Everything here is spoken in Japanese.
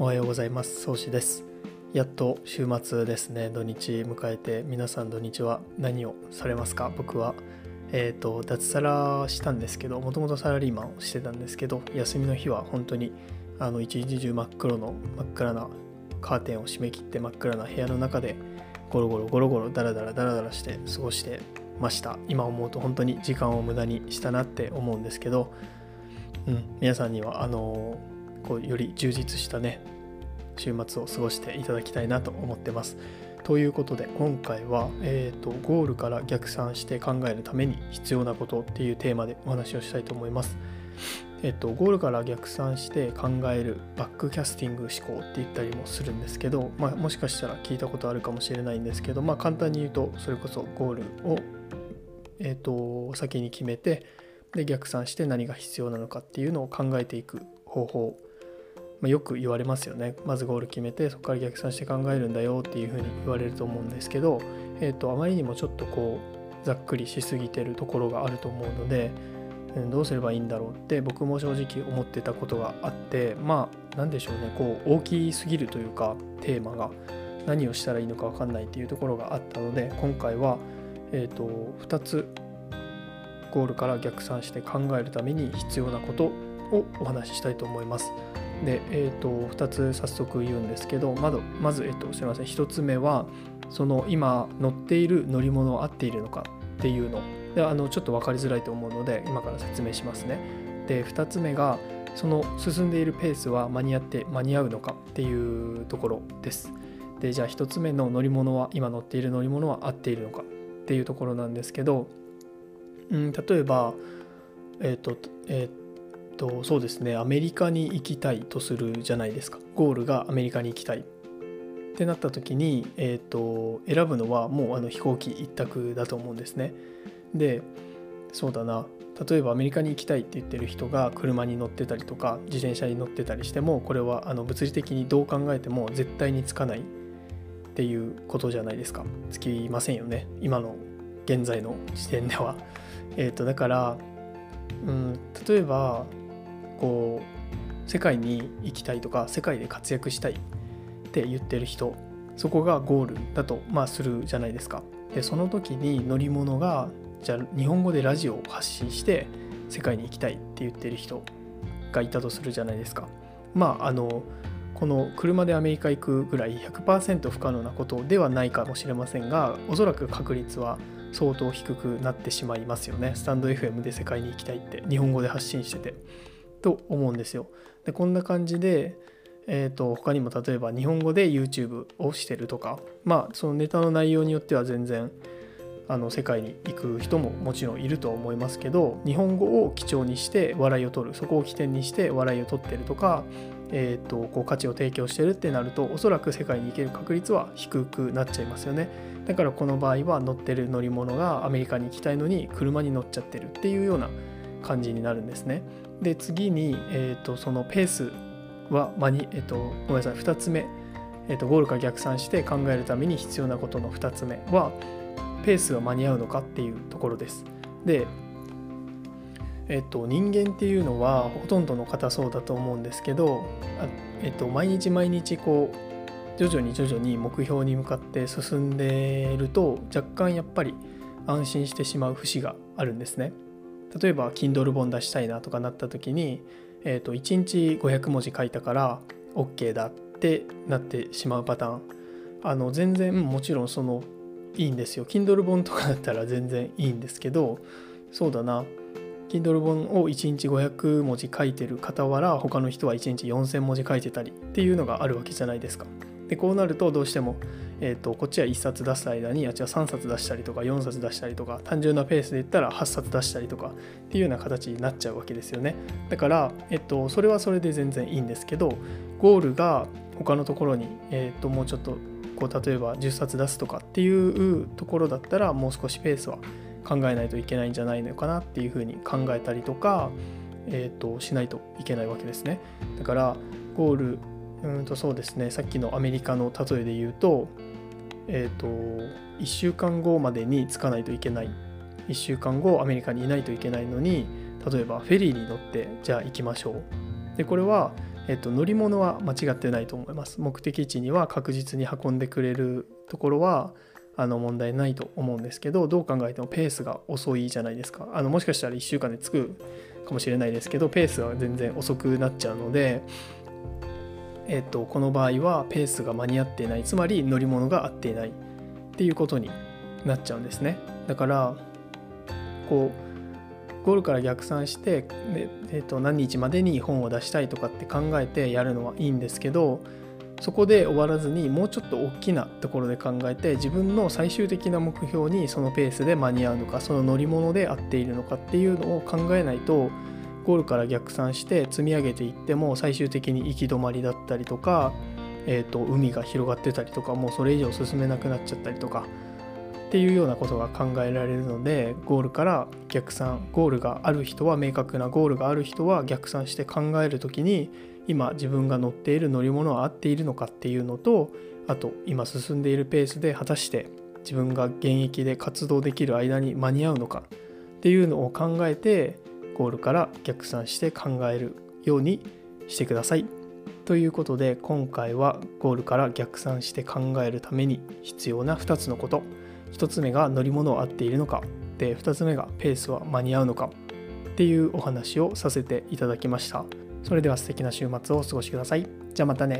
おはようございます。宗志です。やっと週末ですね。土日迎えて皆さん土日は何をされますか？僕はえっ、ー、と脱サラしたんですけどもともとサラリーマンをしてたんですけど休みの日は本当にあの一日中真っ黒の真っ暗なカーテンを閉め切って真っ暗な部屋の中でゴロゴロゴロゴロダラダラダラダラして過ごしてました。今思うと本当に時間を無駄にしたなって思うんですけど、うん、皆さんにはあのこうより充実したね週末を過ごしていただきたいなと思ってます。ということで今回は、えーと、ゴールから逆算して考えるために必要なことっていうテーマでお話をしたいと思います。えっと、ゴールから逆算して考えるバックキャスティング思考って言ったりもするんですけど、まあ、もしかしたら聞いたことあるかもしれないんですけど、まあ、簡単に言うとそれこそゴールを、えっと、先に決めてで逆算して何が必要なのかっていうのを考えていく方法ま、よく言われますよね。まずゴール決めてそこから逆算して考えるんだよっていうふうに言われると思うんですけど、えーと、あまりにもちょっとこうざっくりしすぎてるところがあると思うので、うん、どうすればいいんだろうって僕も正直思ってたことがあってまあ何でしょうね。こう大きすぎるというかテーマが何をしたらいいのか分かんないっていうところがあったので今回は、えー、と2つゴールから逆算して考えるために必要なことをお話ししたいと思います。で、えーと、2つ早速言うんですけどまずまず、えーと、すみません1つ目はその今乗っている乗り物は合っているのかっていうのであのちょっと分かりづらいと思うので今から説明しますね。で2つ目がその進んでいるペースは間に合って間に合うのかっていうところです。でじゃあ1つ目の乗り物は今乗っている乗り物は合っているのかっていうところなんですけど、うん、例えばえっ、ー、とえっ、ー、とそうですねアメリカに行きたいとするじゃないですか。ゴールがアメリカに行きたい。ってなった時に、えーと、選ぶのはもうあの飛行機一択だと思うんですね。でそうだな。例えばアメリカに行きたいって言ってる人が車に乗ってたりとか自転車に乗ってたりしてもこれはあの物理的にどう考えても絶対につかないっていうことじゃないですか。つきませんよね。今の現在の時点では。えっ、とだからうん例えばこう世界に行きたいとか世界で活躍したいって言ってる人そこがゴールだとまあするじゃないですか。でその時に乗り物がじゃあ日本語でラジオを発信して世界に行きたいって言ってる人がいたとするじゃないですか。まああのこの車でアメリカ行くぐらい100%不可能なことではないかもしれませんがおそらく確率は相当低くなってしまいますよねスタンド FM で世界に行きたいって日本語で発信しててと思うんですよ。でこんな感じで、えーと、他にも例えば日本語で YouTube をしてるとかまあそのネタの内容によっては全然あの世界に行く人ももちろんいるとは思いますけど日本語を基調にして笑いを取るそこを起点にして笑いを取ってるとか、えーと、こう価値を提供してるってなるとおそらく世界に行ける確率は低くなっちゃいますよねだからこの場合は乗ってる乗り物がアメリカに行きたいのに車に乗っちゃってるっていうような感じになるんですね。で次に、えーと、そのペースは間に、えーと、ごめんなさい2つ目、えーと、ゴールから逆算して考えるために必要なことの2つ目はペースは間に合うのかっていうところです。で、えー、と人間っていうのはほとんどの方そうだと思うんですけど、えー、と毎日毎日こう徐々に徐々に目標に向かって進んでいると若干やっぱり安心してしまう節があるんですね。例えば Kindle 本出したいなとかなった時に、えー、と1日500文字書いたから OK だってなってしまうパターン。あの全然もちろんそのいいんですよ。Kindle 本とかだったら全然いいんですけどそうだな。Kindle 本を1日500文字書いてる傍ら他の人は1日4000文字書いてたりっていうのがあるわけじゃないですか。でこうなるとどうしても、えーと、こっちは1冊出す間にあっちは3冊出したりとか4冊出したりとか単純なペースで言ったら8冊出したりとかっていうような形になっちゃうわけですよね。だから、えっと、それはそれで全然いいんですけどゴールが他のところに、えっと、もうちょっとこう例えば10冊出すとかっていうところだったらもう少しペースは考えないといけないんじゃないのかなっていうふうに考えたりとか、えーとしないといけないわけですね。だからゴールうんとそうですね。さっきのアメリカの例えで言うとえ、ー、と1週間後までに着かないといけない。1週間後アメリカにいないといけないのに例えばフェリーに乗ってじゃあ行きましょう。でこれはえっと、乗り物は間違ってないと思います。目的地には確実に運んでくれるところはあの問題ないと思うんですけどどう考えてもペースが遅いじゃないですか。あのもしかしたら1週間で着くかもしれないですけどペースが全然遅くなっちゃうのでえっと、この場合はペースが間に合っていない。つまり乗り物が合っていないっていうことになっちゃうんですね。だからこうゴールから逆算して、えっと、何日までに本を出したいとかって考えてやるのはいいんですけどそこで終わらずにもうちょっと大きなところで考えて自分の最終的な目標にそのペースで間に合うのかその乗り物で合っているのかっていうのを考えないとゴールから逆算して積み上げていっても最終的に行き止まりだったりとか、えーと、海が広がってたりとかもうそれ以上進めなくなっちゃったりとかっていうようなことが考えられるのでゴールから逆算ゴールがある人は明確なゴールがある人は逆算して考える時に今自分が乗っている乗り物は合っているのかっていうのとあと今進んでいるペースで果たして自分が現役で活動できる間に間に合うのかっていうのを考えてゴールから逆算して考えるようにしてください。ということで今回はゴールから逆算して考えるために必要な2つのこと。1つ目が乗り物を合っているのか。で2つ目がペースは間に合うのか。っていうお話をさせていただきました。それでは素敵な週末をお過ごしください。じゃあまたね。